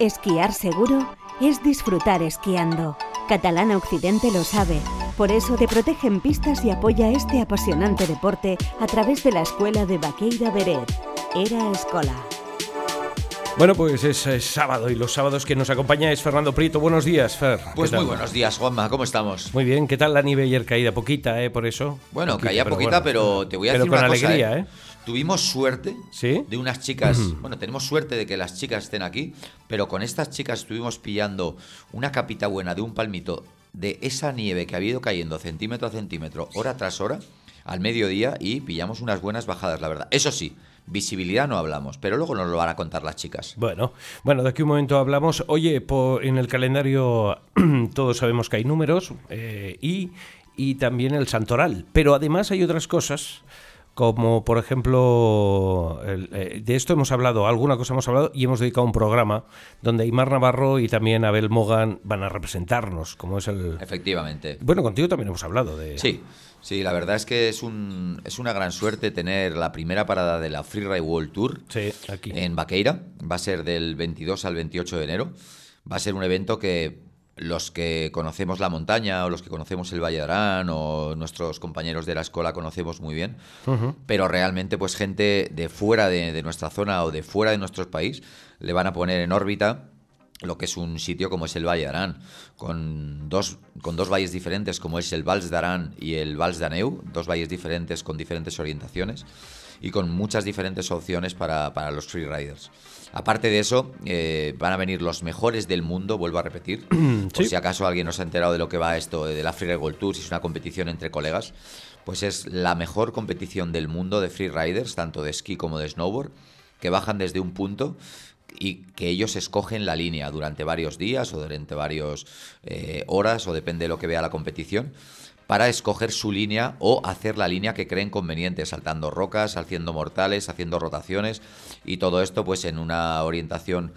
Esquiar seguro es disfrutar esquiando. Catalana Occidente lo sabe. Por eso te protege en pistas y apoya este apasionante deporte a través de la escuela de Baqueira Beret. Era Escola. Bueno, pues es, es sábado y los sábados que nos acompaña es Fernando Prieto. Buenos días, Fer. ¿Qué Pues muy buenos días, Juanma, ¿cómo estamos? Muy bien, ¿qué tal la nieve ayer caída? Poquita, ¿eh? Por eso. Bueno, Poquita, caía pero poquita, bueno. pero te voy a Pero decir con una alegría, cosa, ¿eh? Tuvimos suerte ¿Sí? de unas chicas, bueno, tenemos suerte de que las chicas estén aquí, pero con estas chicas estuvimos pillando una capita buena de un palmito de esa nieve que ha ido cayendo centímetro a centímetro, hora tras hora, al mediodía y pillamos unas buenas bajadas, la verdad. Eso sí, visibilidad no hablamos, pero luego nos lo van a contar las chicas. Bueno, bueno, de aquí un momento hablamos. Oye, en el calendario todos sabemos que hay números eh, y, y también el santoral. Pero además hay otras cosas, como por ejemplo, el- eh, de esto hemos hablado, alguna cosa hemos hablado y hemos dedicado un programa donde Aymar Navarro y también Abel Mogan van a representarnos, como es el... Efectivamente. Bueno, contigo también hemos hablado de... Sí, sí, la verdad es que es, un, es una gran suerte tener la primera parada de la Freeride World Tour Sí, aquí. en Baqueira. Va a ser del 22 al 28 de enero. Va a ser un evento que los que conocemos la montaña o los que conocemos el Valle de Arán o nuestros compañeros de la escuela conocemos muy bien. Pero realmente pues gente de fuera de, de nuestra zona o de fuera de nuestro país le van a poner en órbita lo que es un sitio como es el Valle de Arán, con dos, con dos valles diferentes como es el Vals de Arán y el Vals de Aneu, dos valles diferentes con diferentes orientaciones y con muchas diferentes opciones para, para los freeriders. Aparte de eso, eh, van a venir los mejores del mundo, vuelvo a repetir, por si acaso alguien no se ha enterado de lo que va esto de la Freeride World Tour, si es una competición entre colegas, pues es la mejor competición del mundo de freeriders, tanto de esquí como de snowboard, que bajan desde un punto y que ellos escogen la línea durante varios días o durante varias horas o depende de lo que vea la competición para escoger su línea o hacer la línea que creen conveniente, saltando rocas, haciendo mortales, haciendo rotaciones y todo esto pues en una orientación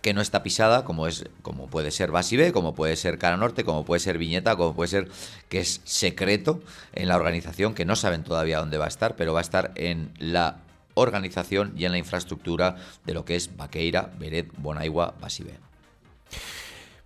que no está pisada, como es como puede ser Basibé, como puede ser Cara Norte, como puede ser Viñeta, como puede ser que es secreto en la organización, que no saben todavía dónde va a estar, pero va a estar en la organización y en la infraestructura de lo que es Baqueira, Beret, Bonaigua, Basibé.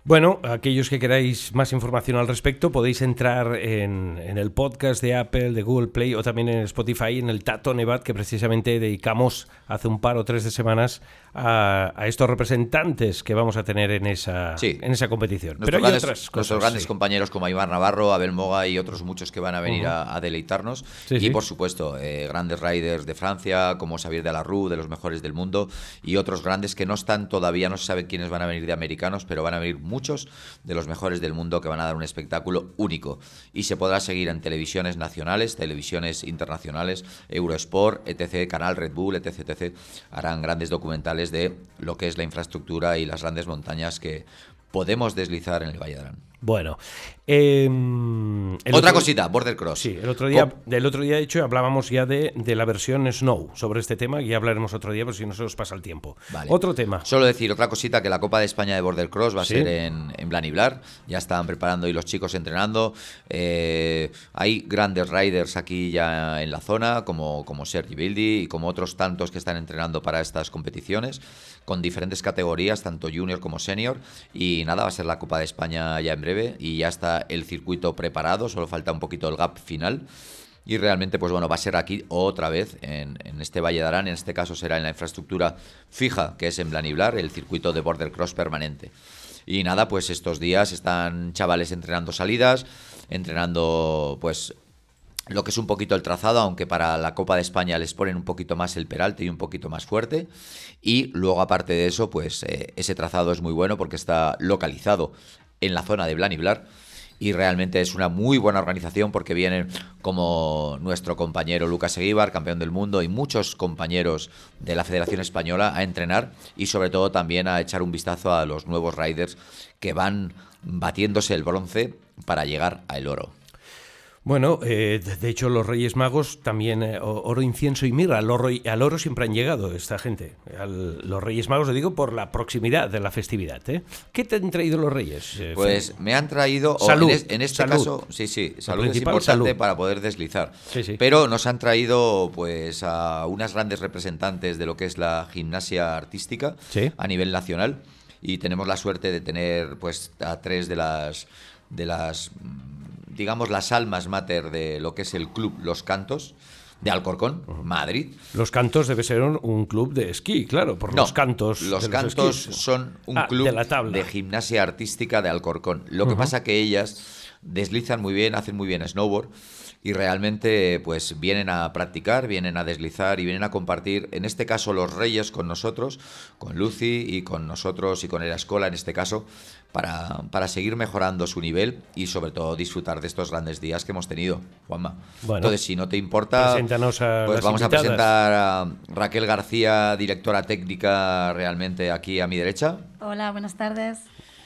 Bueno, aquellos que queráis más información al respecto podéis entrar en, el podcast de Apple, de Google Play o también en Spotify, en el Tato Nevat, que precisamente dedicamos hace un par o tres de semanas a, a estos representantes que vamos a tener en esa, Sí. en esa competición. Nuestros Pero hay grandes, otras nuestros cosas. grandes sí. compañeros como Aymar Navarro, Abel Moga y otros muchos que van a venir a, a deleitarnos. Sí, y por supuesto, eh, grandes riders de Francia, como Xavier de la Rue, de los mejores del mundo, y otros grandes que no están todavía, no se sabe quiénes van a venir de americanos, pero van a venir muchos de los mejores del mundo que van a dar un espectáculo único. Y se podrá seguir en televisiones nacionales, televisiones internacionales, Eurosport, etc., Canal Red Bull, etc., etc. Harán grandes documentales de lo que es la infraestructura y las grandes montañas que podemos deslizar en el Valle de. Bueno, em, el Otra otro- cosita, Border Cross. Sí, el otro día, Co- del otro día, de hecho, hablábamos ya de, de la versión Snow sobre este tema, y ya hablaremos otro día, por si no se nos pasa el tiempo. Vale. Otro tema. Solo decir otra cosita, que la Copa de España de Border Cross va a Sí. ser en, en Blaniblar. Ya están preparando y los chicos entrenando. Eh, hay grandes riders aquí ya en la zona, como, como Sergi Bildi y como otros tantos que están entrenando para estas competiciones, con diferentes categorías, tanto junior como senior. Y nada, va a ser la Copa de España ya en breve y ya está el circuito preparado, solo falta un poquito el gap final. Y realmente, pues bueno, va a ser aquí otra vez en, este Valle de Arán. En este caso será en la infraestructura fija, que es en Blaniblar, el circuito de border cross permanente. Y nada, pues estos días están chavales entrenando salidas, entrenando pues lo que es un poquito el trazado, aunque para la Copa de España les ponen un poquito más el peralte y un poquito más fuerte. Y luego, aparte de eso, pues eh, ese trazado es muy bueno porque está localizado en la zona de Blaniblar. Y realmente es una muy buena organización porque vienen como nuestro compañero Lucas Eguíbar, campeón del mundo, y muchos compañeros de la Federación Española a entrenar y sobre todo también a echar un vistazo a los nuevos riders que van batiéndose el bronce para llegar al oro. Bueno, eh, de hecho los Reyes Magos también, eh, oro, incienso y mirra, al oro, al oro siempre han llegado esta gente. Al- los Reyes Magos, lo digo por la proximidad de la festividad. ¿eh? ¿Qué te han traído los Reyes? eh, Pues me han traído, Salud, en, es- en este salud. caso, sí, sí, salud es importante salud. para poder deslizar. Sí, sí. Pero nos han traído pues a unas grandes representantes de lo que es la gimnasia artística Sí. a nivel nacional y tenemos la suerte de tener pues a tres de las de las mm, digamos las almas mater de lo que es el club Los Cantos de Alcorcón, Madrid. Los Cantos debe ser un, un club de esquí, claro, por No, los cantos. Los de cantos esquís. son un Ah, club de la tabla. gimnasia artística de Alcorcón. Lo que pasa que ellas deslizan muy bien, hacen muy bien snowboard y realmente pues vienen a practicar, vienen a deslizar y vienen a compartir, en este caso los Reyes con nosotros, con Lucy y con nosotros y con la escuela en este caso, para, para seguir mejorando su nivel y sobre todo disfrutar de estos grandes días que hemos tenido, Juanma. Bueno. Entonces, si no te importa, Preséntanos a pues vamos a presentar a Raquel García, directora técnica realmente aquí a mi derecha. Hola, buenas tardes.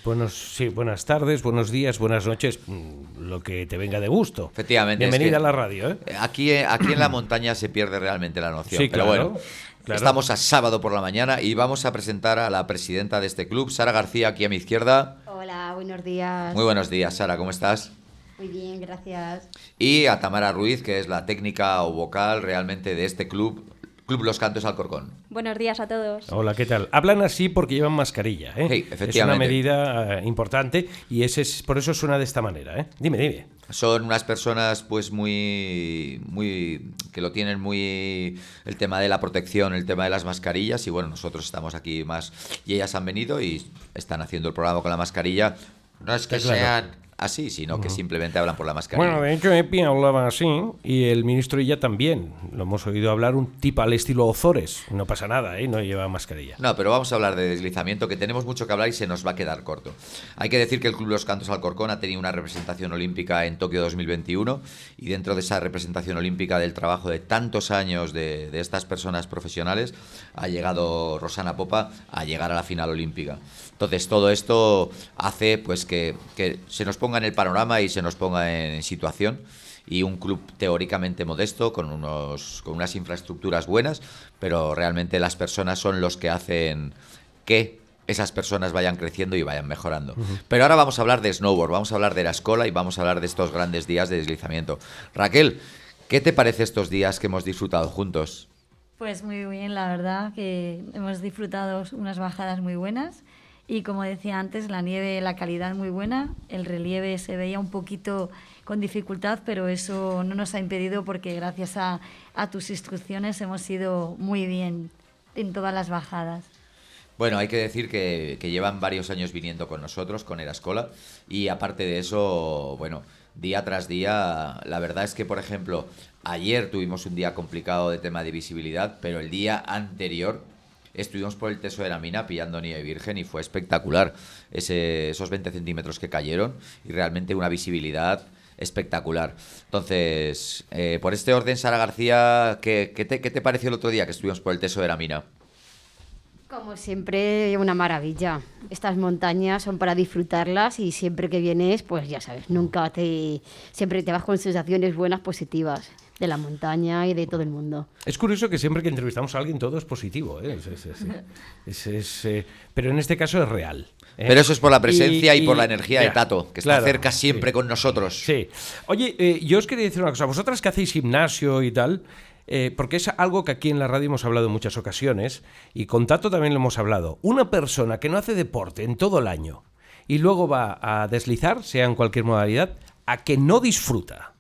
Buenos, sí, buenas tardes, buenos días, buenas noches, mm, lo que te venga de gusto. Efectivamente, es Bienvenida que- a la radio, ¿eh? Eh, Aquí, eh, aquí en la montaña se pierde realmente la noción. Sí, pero claro, bueno, claro. estamos a sábado por la mañana y vamos a presentar a la presidenta de este club, Sara García, aquí a mi izquierda. Hola, buenos días. Muy buenos días, Sara, ¿cómo estás? Muy bien, gracias. Y a Tamara Ruiz, que es la técnica o vocal realmente de este club, Club Los Cantos Alcorcón. Buenos días a todos. Hola, ¿qué tal? Hablan así porque llevan mascarilla, ¿eh? Sí, Es una efectivamente. medida eh, importante y ese es, por eso suena de esta manera, ¿eh? Dime, dime. Son unas personas pues muy muy que lo tienen muy el tema de la protección, el tema de las mascarillas y bueno, nosotros estamos aquí más y ellas han venido y están haciendo el programa con la mascarilla. No es que claro. sean así, sino que simplemente hablan por la mascarilla. Bueno, de hecho, Epi hablaba así y el ministro ya también. Lo hemos oído hablar un tipo al estilo Ozores. No pasa nada, ¿eh? No lleva mascarilla. No, pero vamos a hablar de deslizamiento, que tenemos mucho que hablar y se nos va a quedar corto. Hay que decir que el Club Los Cantos Alcorcón ha tenido una representación olímpica en Tokio 2021 y dentro de esa representación olímpica del trabajo de tantos años de, de estas personas profesionales ha llegado Rosana Popa a llegar a la final olímpica. Entonces todo esto hace pues que, que se nos ponga en el panorama y se nos ponga en situación y un club teóricamente modesto con unos con unas infraestructuras buenas, pero realmente las personas son los que hacen que esas personas vayan creciendo y vayan mejorando. Pero ahora vamos a hablar de snowboard, vamos a hablar de la escuela y vamos a hablar de estos grandes días de deslizamiento. Raquel, ¿qué te parece estos días que hemos disfrutado juntos? Pues muy bien, la verdad que hemos disfrutado unas bajadas muy buenas y como decía antes, la nieve, la calidad muy buena, el relieve se veía un poquito con dificultad, pero eso no nos ha impedido porque gracias a, a tus instrucciones hemos ido muy bien en todas las bajadas. Bueno, hay que decir que, que llevan varios años viniendo con nosotros, con Erascola, y aparte de eso, bueno, día tras día, la verdad es que, por ejemplo, ayer tuvimos un día complicado de tema de visibilidad, pero el día anterior estuvimos por el Teso de la Mina pillando nieve virgen y fue espectacular ese, esos 20 centímetros que cayeron y realmente una visibilidad espectacular. Entonces, eh, por este orden, Sara García, ¿qué, qué te, qué te pareció el otro día que estuvimos por el Teso de la Mina? Como siempre, una maravilla. Estas montañas son para disfrutarlas y siempre que vienes, pues ya sabes, nunca te. Siempre te vas con sensaciones buenas, positivas de la montaña y de todo el mundo. Es curioso que siempre que entrevistamos a alguien todo es positivo, ¿eh? Es- es- es- es- es, eh, pero en este caso es real. ¿eh? Pero eso es por la presencia y, por la energía de Tato, que está claro, cerca siempre sí. con nosotros. Sí. Oye, eh, yo os quería decir una cosa. Vosotras que hacéis gimnasio y tal, eh, porque es algo que aquí en la radio hemos hablado en muchas ocasiones, y con Tato también lo hemos hablado. Una persona que no hace deporte en todo el año y luego va a deslizar, sea en cualquier modalidad, a que no disfruta.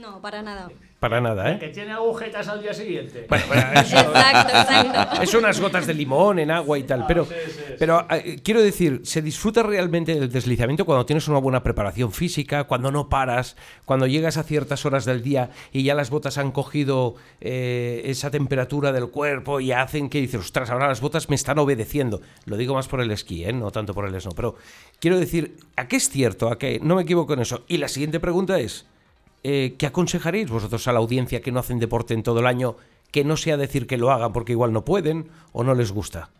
No. Para nada. Para nada, ¿eh? Que tiene agujetas al día siguiente. Bueno, bueno, eso- Exacto, exacto. Es unas gotas de limón en agua y tal, pero, pero eh, quiero decir, se disfruta realmente del deslizamiento cuando tienes una buena preparación física, cuando no paras, cuando llegas a ciertas horas del día y ya las botas han cogido eh, esa temperatura del cuerpo y hacen que dices, ostras, ahora las botas me están obedeciendo. Lo digo más por el esquí, ¿eh? no tanto por el snow, pero quiero decir, ¿a qué es cierto? ¿A qué? No me equivoco en eso. Y la siguiente pregunta es, eh, ¿qué aconsejaréis vosotros a la audiencia que no hacen deporte en todo el año? Que no sea decir que lo hagan porque igual no pueden o no les gusta.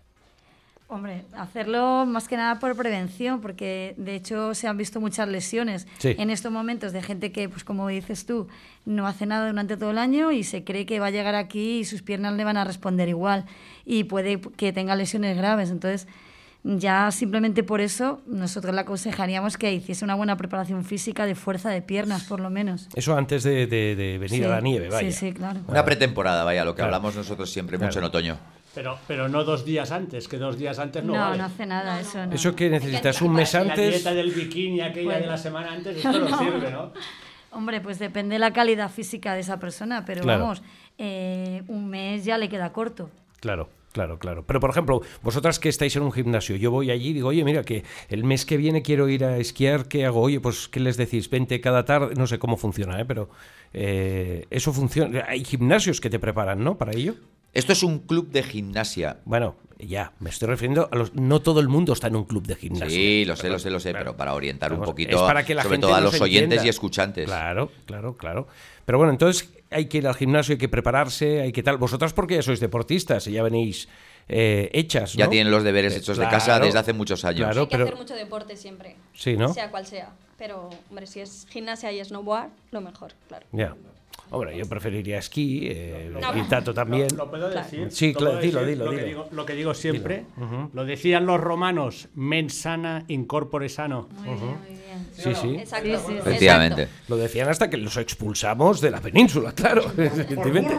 Hombre, hacerlo más que nada por prevención, porque de hecho se han visto muchas lesiones Sí. en estos momentos de gente que, pues como dices tú, no hace nada durante todo el año y se cree que va a llegar aquí y sus piernas le van a responder igual y puede que tenga lesiones graves. Entonces, ya simplemente por eso nosotros le aconsejaríamos que hiciese una buena preparación física de fuerza de piernas, por lo menos. Eso antes de, de- de venir Sí, a la nieve, vaya. Sí, sí, claro. Una pretemporada, vaya, lo que Claro. hablamos nosotros siempre mucho en otoño. Pero, pero no dos días antes, que dos días antes no, No, vale. no hace nada, eso no. Eso que necesitas un mes La antes. dieta del bikini aquella Bueno. de la semana antes, esto no, No. sirve, ¿no? Hombre, pues depende de la calidad física de esa persona, pero Claro. vamos, eh, un mes ya le queda corto. Claro, claro, claro. Pero por ejemplo, vosotras que estáis en un gimnasio, yo voy allí y digo, oye, mira, que el mes que viene quiero ir a esquiar, ¿qué hago? Oye, pues, ¿qué les decís? Vente cada tarde, no sé cómo funciona, ¿eh? pero eh, eso funciona. Hay gimnasios que te preparan, ¿no? Para ello. Esto es un club de gimnasia. Bueno, ya, me estoy refiriendo a los. No todo el mundo está en un club de gimnasio. Sí, lo sé, lo sé, lo sé, Claro. pero para orientar un poquito, es para que la sobre gente todo a los oyentes entienda. y escuchantes. Claro, claro, claro. Pero bueno, entonces hay que ir al gimnasio, hay que prepararse, hay que tal. Vosotras porque ya sois deportistas y ya venís eh, hechas, Ya tienen los deberes hechos de casa desde hace muchos años. Claro, Hay que pero hacer mucho deporte siempre. Sí, ¿no? Sea cual sea. Pero, hombre, si es gimnasia y snowboard, lo mejor, claro. ya. Hombre, yo preferiría esquí, eh, No. y Tato también. ¿Lo puedo decir? Sí, ¿Lo claro, dilo, dilo, lo dilo. Que digo, lo que digo siempre, lo decían los romanos, mens sana incorpore sano. Muy bien, muy bien. Sí, sí. Exacto. Sí, sí, sí. Efectivamente. Exacto. Lo decían hasta que los expulsamos de la península, claro. evidentemente.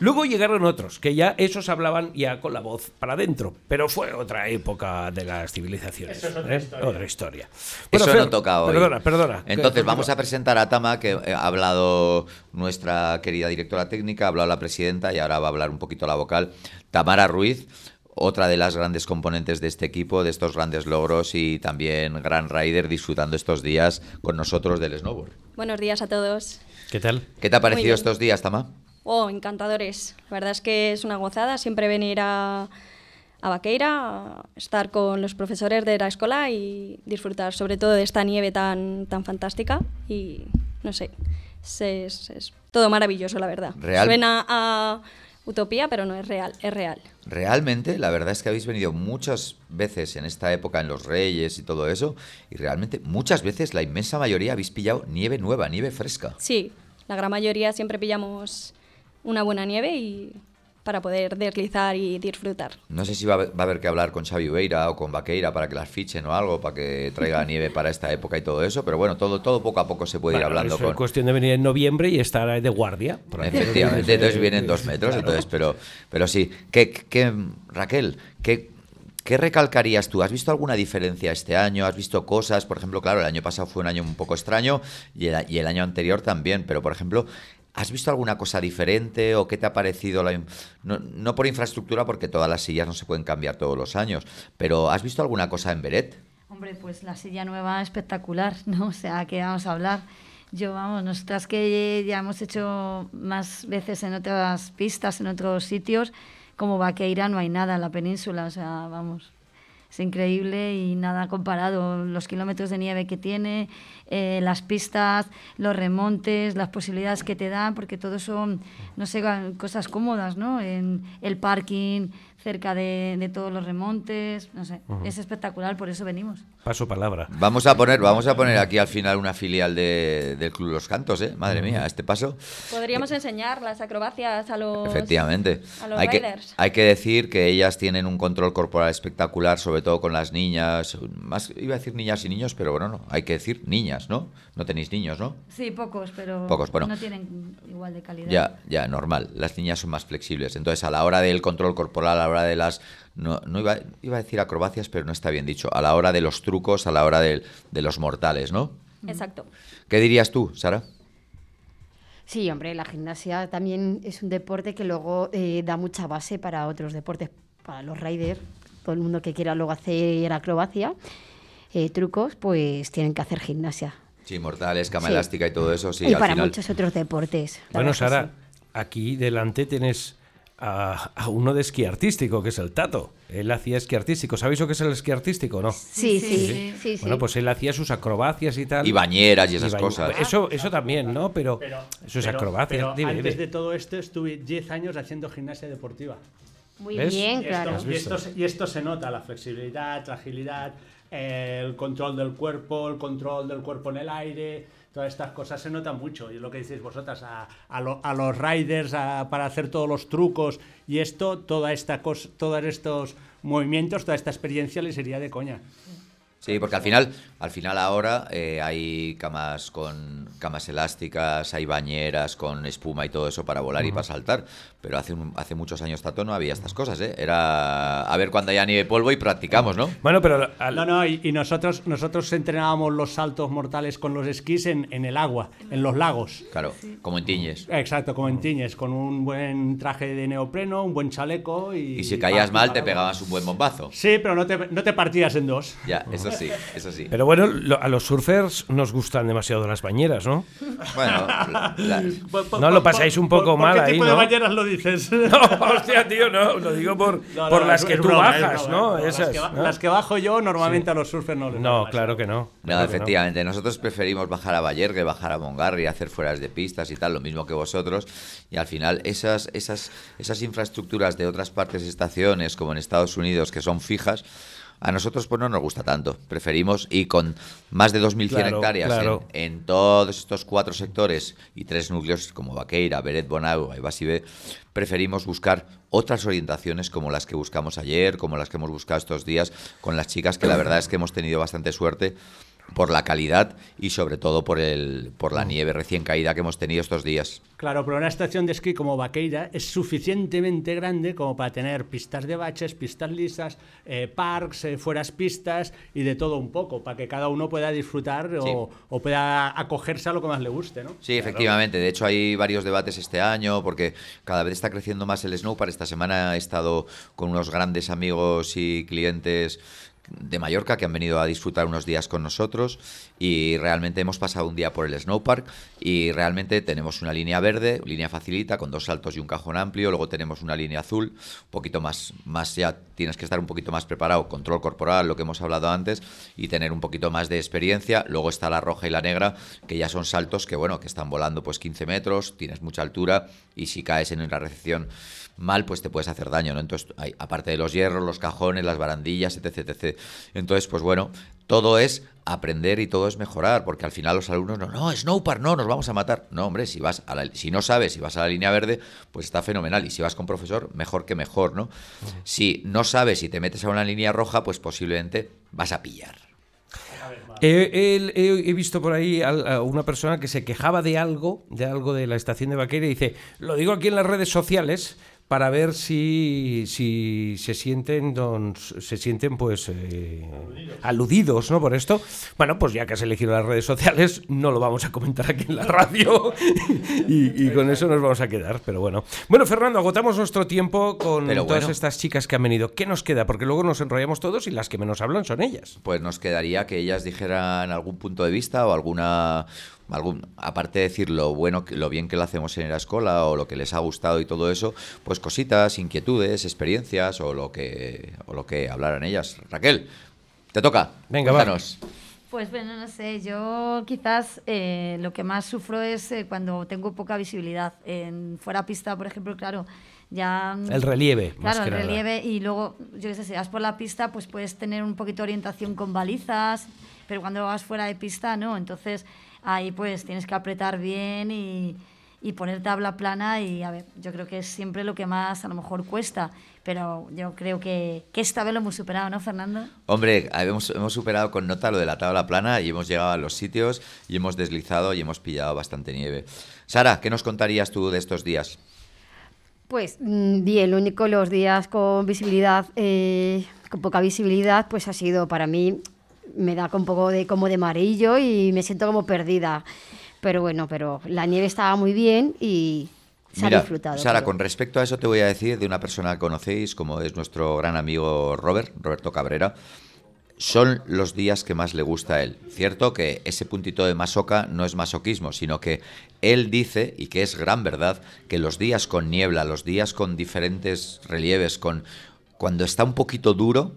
Luego llegaron otros, que ya esos hablaban ya con la voz para adentro, pero fue otra época de las civilizaciones. Eso es otra ¿eh? historia. Otra historia. Bueno, Eso Fer, no toca hoy. Perdona, perdona. Entonces, Que- vamos a presentar a Tama, que eh, ha hablado nuestra querida directora técnica, ha hablado la presidenta y ahora va a hablar un poquito la vocal. Tamara Ruiz, otra de las grandes componentes de este equipo, de estos grandes logros y también gran rider disfrutando estos días con nosotros del snowboard. Buenos días a todos. ¿Qué tal? ¿Qué te ha parecido estos días, Tama? Oh, encantadores. La verdad es que es una gozada siempre venir a, a Vaqueira, a estar con los profesores de la escuela y disfrutar sobre todo de esta nieve tan, tan fantástica. Y no sé, es, es- es todo maravilloso, la verdad. Real. Suena a utopía, pero no es real, es real. Realmente, la verdad es que habéis venido muchas veces en esta época, en los Reyes y todo eso, y realmente muchas veces, la inmensa mayoría, habéis pillado nieve nueva, nieve fresca. Sí, la gran mayoría siempre pillamos una buena nieve y para poder deslizar y disfrutar. No sé si va a, haber- va a haber que hablar con Xavi Ubeira o con Vaqueira para que las fichen o algo, para que traiga nieve para esta época y todo eso, pero bueno, todo, todo poco a poco se puede ir hablando es con... cuestión de venir en noviembre y estar de guardia. Efectivamente, entonces vienen dos metros, entonces, pero, pero sí. ¿Qué, qué- Raquel, ¿qué, ¿qué recalcarías tú? ¿Has visto alguna diferencia este año? ¿Has visto cosas? Por ejemplo, claro, el año pasado fue un año un poco extraño y el, y el año anterior también, pero por ejemplo, ¿has visto alguna cosa diferente o qué te ha parecido? La, no, no por infraestructura, porque todas las sillas no se pueden cambiar todos los años, pero ¿has visto alguna cosa en Beret? Hombre, pues la silla nueva espectacular, ¿no? O sea, que vamos a hablar. Yo, vamos, nosotras que ya hemos hecho más veces en otras pistas, en otros sitios, como Vaqueira no hay nada en la península, o sea, vamos, es increíble y nada comparado. Los kilómetros de nieve que tiene, eh, las pistas, los remontes, las posibilidades que te dan, porque todo son, no sé, cosas cómodas, ¿no? En el parking, cerca de, de todos los remontes, no sé, es espectacular, por eso venimos. Paso palabra. Vamos a poner, vamos a poner aquí al final una filial de- del Club Los Cantos, ¿eh? Madre mía, a este paso. Podríamos enseñar las acrobacias a los... Efectivamente. a los Hay que, riders. hay que decir que ellas tienen un control corporal espectacular, sobre todo con las niñas. Más iba a decir niñas y niños, pero bueno, no, hay que decir niñas, ¿no? No tenéis niños, ¿no? Sí, pocos, pero Pocos, bueno. no tienen igual de calidad. Ya, ya, normal. Las niñas son más flexibles. Entonces, a la hora del control corporal, a la hora de las. No, no iba, iba a decir acrobacias, pero no está bien dicho. A la hora de los trucos, a la hora del- de los mortales, ¿no? Exacto. ¿Qué dirías tú, Sara? Sí, hombre, la gimnasia también es un deporte que luego eh, da mucha base para otros deportes, para los riders, todo el mundo que quiera luego hacer acrobacia, eh, trucos, pues tienen que hacer gimnasia. Sí, mortales, cama Sí. elástica y todo eso, sí. y al para final- muchos otros deportes. Bueno, Sara, sí. aquí delante tienes a, a uno de esquí artístico, que es el Tato. Él hacía esquí artístico. ¿Sabéis lo que es el esquí artístico, no? Sí, Sí, sí, sí. Bueno, pues él hacía sus acrobacias y tal. Y bañeras y esas bañ- cosas. Eso, eso también, ¿no? Pero, Pero, eso es pero- Dime, antes dime. de todo esto estuve 10 años haciendo gimnasia deportiva. Muy ¿Ves? bien, Y claro. esto, y, esto, se- y esto se nota, la flexibilidad, la agilidad, el control del cuerpo, el control del cuerpo en el aire, todas estas cosas se notan mucho. Y es lo que decís vosotras, a, a lo- a los riders para hacer todos los trucos y esto, toda esta cosa, todos estos movimientos, toda esta experiencia les sería de coña. Sí, porque al final, al final ahora eh, hay camas con camas elásticas, hay bañeras con espuma y todo eso para volar y para saltar. Pero hace, un- hace muchos años, Tato, no había estas cosas, ¿eh? Era a ver cuando haya nieve polvo y practicamos, ¿no? Bueno, pero al- No, no, y, y nosotros, nosotros entrenábamos los saltos mortales con los esquís en, en el agua, en los lagos. Claro, como en Tiñes. Exacto, como en Tiñes, con un buen traje de neopreno, un buen chaleco y... Y si caías mal, te pegabas un buen bombazo. Sí, pero no te, no te partías en dos. Ya, eso sí, eso sí. pero bueno, lo- a los surfers nos gustan demasiado las bañeras, ¿no? Bueno, la- la- No, lo pasáis un poco ¿Por- por mal qué ahí, tipo ¿no? de bañeras lo dices? No, hostia, tío, no, lo digo por, No, por no, las que tú broma, bajas, broma, ¿no? es broma. Las Esas. que, ba- ¿no? las que bajo yo, normalmente a los surfers no les No, claro eso. que no. No, claro que no. efectivamente. Nosotros preferimos bajar a Vallergue, bajar a Mongarri, hacer fueras de pistas y tal, lo mismo que vosotros. Y al final, esas, esas, esas infraestructuras de otras partes estaciones, como en Estados Unidos, que son fijas, a nosotros pues no nos gusta tanto. Preferimos, y con más de 2.100 Claro, hectáreas claro. en, en todos estos cuatro sectores y tres núcleos como Vaqueira, Beret, Bonagua y Basibé, preferimos buscar otras orientaciones como las que buscamos ayer, como las que hemos buscado estos días con las chicas, que la verdad es que hemos tenido bastante suerte por la calidad y sobre todo por el por la nieve recién caída que hemos tenido estos días. Claro, pero una estación de esquí como Vaqueira es suficientemente grande como para tener pistas de baches, pistas lisas, eh, parks, eh, fueras pistas y de todo un poco, para que cada uno pueda disfrutar Sí. o, o pueda acogerse a lo que más le guste, ¿no? Sí, efectivamente. De hecho, hay varios debates este año porque cada vez está creciendo más el snowpark. Esta semana he estado con unos grandes amigos y clientes de Mallorca que han venido a disfrutar unos días con nosotros y realmente hemos pasado un día por el snowpark y realmente tenemos una línea verde, línea facilita con dos saltos y un cajón amplio, luego tenemos una línea azul, un poquito más más ya tienes que estar un poquito más preparado, control corporal, lo que hemos hablado antes y tener un poquito más de experiencia, luego está la roja y la negra, que ya son saltos que bueno, que están volando pues 15 metros, tienes mucha altura y si caes en la recepción mal, pues te puedes hacer daño, ¿no? Entonces, hay, aparte de los hierros, los cajones, las barandillas, etc, etc. Entonces, pues bueno, todo es aprender y todo es mejorar, porque al final los alumnos no, no, Snowpark, no, nos vamos a matar. No, hombre, si vas a la- si no sabes, si vas a la línea verde, pues está fenomenal. Y si vas con profesor, mejor que mejor, ¿no? Si no sabes y te metes a una línea roja, pues posiblemente vas a pillar. He, he- he- he visto por ahí a una persona que se quejaba de algo, de algo de la estación de Vaqueira y dice, lo digo aquí en las redes sociales para ver si, si se sienten don- se sienten pues eh, aludidos ¿no? por esto. Bueno, pues ya que has elegido las redes sociales, no lo vamos a comentar aquí en la radio y, y con eso nos vamos a quedar. Pero bueno. Bueno, Fernando, agotamos nuestro tiempo con Pero todas bueno. estas chicas que han venido. ¿Qué nos queda? Porque luego nos enrollamos todos y las que menos hablan son ellas. Pues nos quedaría que ellas dijeran algún punto de vista o alguna algún aparte de decir lo bueno que- lo bien que lo hacemos en la escuela o lo que les ha gustado y todo eso, pues cositas, inquietudes, experiencias o lo que o lo que hablaran ellas. Raquel, te toca. Venga, va. Cuéntanos. Pues bueno, no sé, yo quizás eh, lo que más sufro es eh, cuando tengo poca visibilidad. En fuera pista, por ejemplo, claro, ya... El relieve, más Claro, que el nada. relieve y luego, yo qué sé, si vas por la pista, pues puedes tener un poquito de orientación con balizas, pero cuando vas fuera de pista, no. Entonces ahí pues tienes que apretar bien y, y poner tabla plana y a ver, yo creo que es siempre lo que más a lo mejor cuesta, pero yo creo que, que esta vez lo hemos superado, ¿no, Fernando? Hombre, hemos, hemos superado con nota lo de la tabla plana y hemos llegado a los sitios y hemos deslizado y hemos pillado bastante nieve. Sara, ¿qué nos contarías tú de estos días? Pues mm, bien, lo único los días con visibilidad, eh, con poca visibilidad, pues ha sido para mí, me da un poco de como de amarillo y me siento como perdida. Pero bueno, pero la nieve estaba muy bien y se ha disfrutado. Sara, con respecto a eso te voy a decir de una persona que conocéis, como es nuestro gran amigo Robert, Roberto Cabrera. Son los días que más le gusta a él. Cierto que ese puntito de masoca no es masoquismo, sino que él dice, y que es gran verdad, que los días con niebla, los días con diferentes relieves, con cuando está un poquito duro,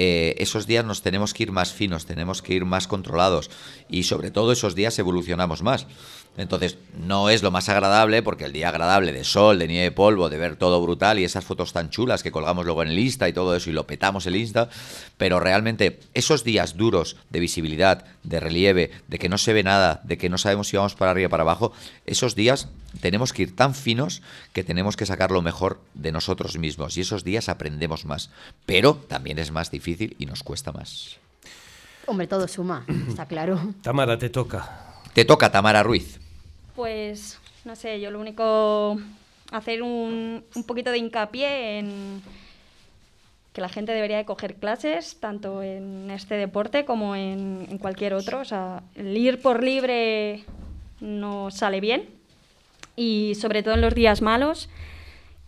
eh, esos días nos tenemos que ir más finos, tenemos que ir más controlados y sobre todo esos días evolucionamos más. Entonces, no es lo más agradable porque el día agradable de sol, de nieve, de polvo, de ver todo brutal y esas fotos tan chulas que colgamos luego en el Insta y todo eso y lo petamos el Insta, pero realmente esos días duros de visibilidad, de relieve, de que no se ve nada, de que no sabemos si vamos para arriba o para abajo, esos días tenemos que ir tan finos que tenemos que sacar lo mejor de nosotros mismos y esos días aprendemos más, pero también es más difícil y nos cuesta más. Hombre, todo suma, está claro. Tamara, te toca. Te toca, Tamara Ruiz. Pues, no sé, yo lo único, hacer un, un poquito de hincapié en que la gente debería de coger clases, tanto en este deporte como en, cualquier otro. O sea, el ir por libre no sale bien. Y sobre todo en los días malos,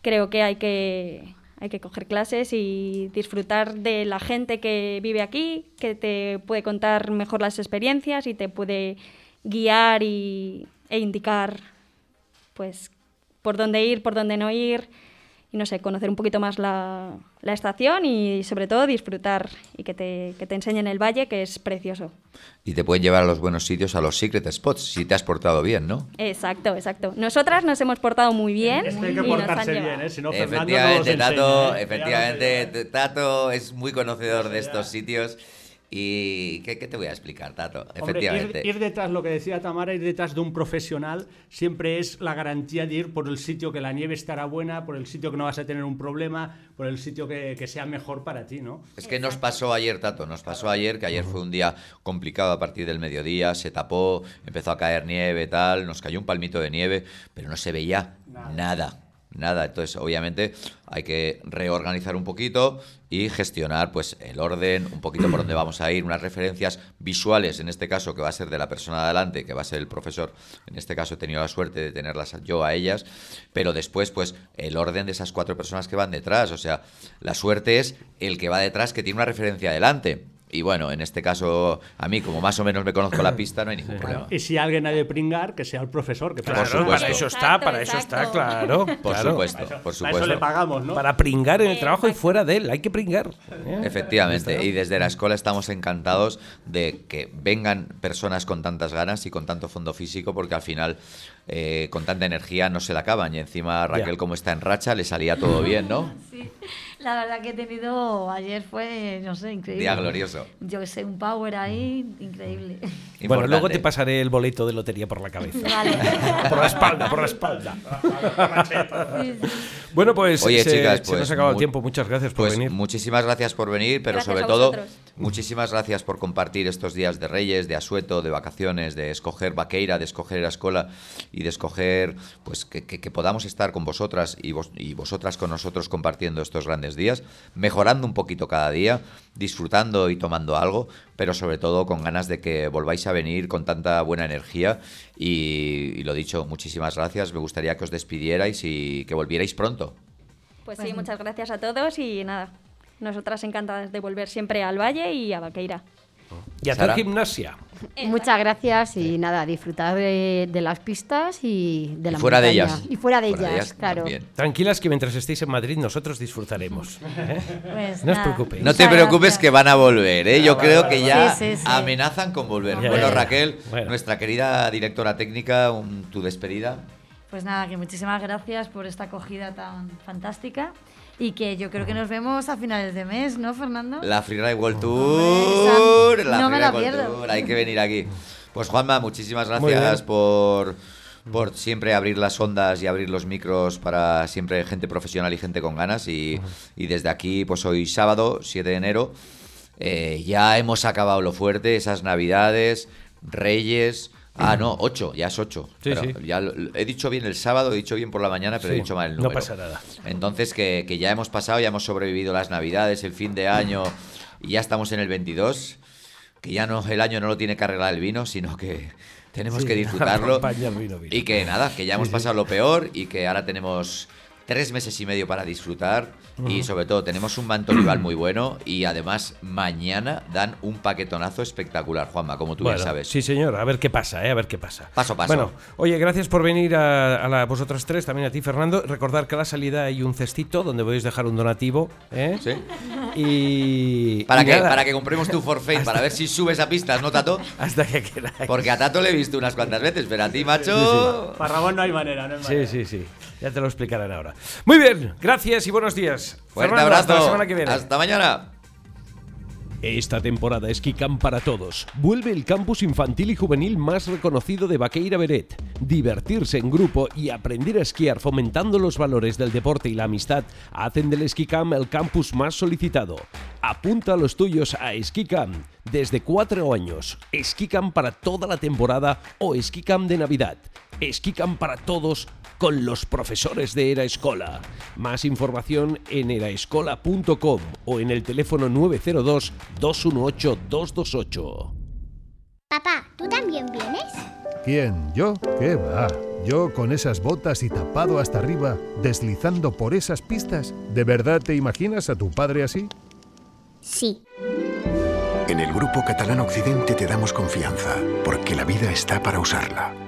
creo que hay que, hay que coger clases y disfrutar de la gente que vive aquí, que te puede contar mejor las experiencias y te puede guiar y, e indicar pues por dónde ir, por dónde no ir y no sé, conocer un poquito más la, la estación y sobre todo disfrutar y que te, que te enseñen el valle que es precioso. Y te pueden llevar a los buenos sitios, a los secret spots, si te has portado bien, ¿no? Exacto, exacto. Nosotras nos hemos portado muy bien. Es que hay y que nos han portarse bien, ¿eh? Si no, Fernando no los Efectivamente, enseña, Tato, ¿eh? efectivamente, Tato es muy conocedor de estos sitios. ¿Y qué, qué te voy a explicar, Tato? Hombre, Efectivamente. ir, ir detrás, lo que decía Tamara, ir detrás de un profesional siempre es la garantía de ir por el sitio que la nieve estará buena, por el sitio que no vas a tener un problema, por el sitio que, que sea mejor para ti, ¿no? Es que nos pasó ayer, Tato, nos pasó ayer, que ayer fue un día complicado a partir del mediodía, se tapó, empezó a caer nieve, tal, nos cayó un palmito de nieve, pero no se veía nada. Nada, entonces obviamente hay que reorganizar un poquito y gestionar pues el orden, un poquito por dónde vamos a ir, unas referencias visuales, en este caso que va a ser de la persona de adelante, que va a ser el profesor, en este caso he tenido la suerte de tenerlas yo a ellas, pero después pues el orden de esas cuatro personas que van detrás, o sea, la suerte es el que va detrás que tiene una referencia adelante. Y bueno, en este caso, a mí, como más o menos me conozco la pista, no hay ningún problema. Y si alguien ha de pringar, que sea el profesor, que para Claro, eso- supuesto. para eso está, Exacto, para eso está, exacto. claro. Por claro. supuesto, para eso- por para eso le supuesto. pagamos, ¿no? Para pringar en el trabajo y fuera de él, hay que pringar. Efectivamente, y desde la escuela estamos encantados de que vengan personas con tantas ganas y con tanto fondo físico, porque al final eh, con tanta energía no se la acaban. Y encima Raquel, Ya. como está en racha, le salía todo bien, ¿no? Sí, la verdad que he tenido ayer fue, no sé, increíble. Día glorioso. Yo que sé, un power ahí increíble. Bueno, luego te pasaré el boleto de lotería por la cabeza. Vale. por la espalda, por la espalda. Sí, sí. Bueno, pues, Oye, se, chicas, se pues, nos ha acabado el tiempo. Muchas gracias por Pues venir. muchísimas gracias por venir, pero Gracias sobre todo, muchísimas gracias por compartir estos días de Reyes, de asueto, de vacaciones, de escoger Vaqueira, de escoger la escuela y de escoger pues que, que- que podamos estar con vosotras y, vos- y vosotras con nosotros compartiendo estos grandes días, mejorando un poquito cada día, disfrutando y tomando algo, pero sobre todo con ganas de que volváis a venir con tanta buena energía y, y lo dicho, muchísimas gracias, me gustaría que os despidierais y que volvierais pronto. Pues sí, muchas gracias a todos y nada, nosotras encantadas de volver siempre al Valle y a Vaqueira. Y a tu Sara. gimnasia. Muchas gracias y nada, disfrutar de, de las pistas y de Y la fuera de ellas. Y fuera de Fuera de ellas, ellas claro. también. Tranquilas que mientras estéis en Madrid nosotros disfrutaremos. ¿eh? Pues No os preocupéis. No te preocupes que van a volver, ¿eh? Yo Ah, creo vale, que vale. ya Sí, sí, sí. amenazan con volver. Ya, bueno, ya, ya. Raquel, Bueno. nuestra querida directora técnica, un- tu despedida. Pues nada, que muchísimas gracias por esta acogida tan fantástica y que yo creo que nos vemos a finales de mes, ¿no, Fernando? La Freeride World Tour. esa- La no me Freeride la World pierdo. Tour, Hay que venir aquí. Pues Juanma, muchísimas gracias por, por siempre abrir las ondas y abrir los micros para siempre gente profesional y gente con ganas. Y, y desde aquí, pues hoy sábado, 7 de enero, eh, ya hemos acabado lo fuerte, esas navidades, Reyes. Ah, no, 8, ya es 8. Sí, sí. Ya lo- he dicho bien el sábado, he dicho bien por la mañana, pero he dicho mal el no número. pasa nada. Entonces, que, que ya hemos pasado, ya hemos sobrevivido las navidades, el fin de año, y ya estamos en el 22, que ya no el año no lo tiene que arreglar el vino, sino que tenemos que disfrutarlo. vino, vino. Y que nada, que ya hemos pasado lo peor y que ahora tenemos tres meses y medio para disfrutar y sobre todo tenemos un manto rival muy bueno y además mañana dan un paquetonazo espectacular, Juanma, como tú Bueno, bien sabes. Sí, señor, a ver qué pasa, ¿eh? a ver qué pasa. Paso a paso. Bueno, oye, gracias por venir a, a la- vosotras tres, también a ti, Fernando. Recordar que a la salida hay un cestito donde podéis dejar un donativo. ¿eh? ¿Sí? Y. Para y que, para que compremos tu forfait, para ver si subes a pistas, ¿no, Tato? Hasta que queráis. Porque a Tato le he visto unas cuantas veces, pero a ti, macho. Para Ramón no hay manera, no hay Sí, manera. sí, sí. Ya te lo explicarán ahora. Muy bien, gracias y buenos días. Fuerte Fernando, abrazo. Hasta la semana que viene. Hasta mañana. Esta temporada es Camp para todos. Vuelve el campus infantil y juvenil más reconocido de Baqueira Beret. Divertirse en grupo y aprender a esquiar fomentando los valores del deporte y la amistad hacen del Ski Camp el campus más solicitado. Apunta a los tuyos a Ski Camp desde cuatro años. Ski Camp para toda la temporada o Ski Camp de Navidad. Camp para todos con los profesores de Era Escola. Más información en eraescola.com o en el teléfono 902 218 228. Papá, ¿tú también vienes? ¿Quién? ¿Yo? ¿Qué va? Yo con esas botas y tapado hasta arriba, deslizando por esas pistas. ¿De verdad te imaginas a tu padre así? Sí. En el Grupo Catalán Occidente te damos confianza, porque la vida está para usarla.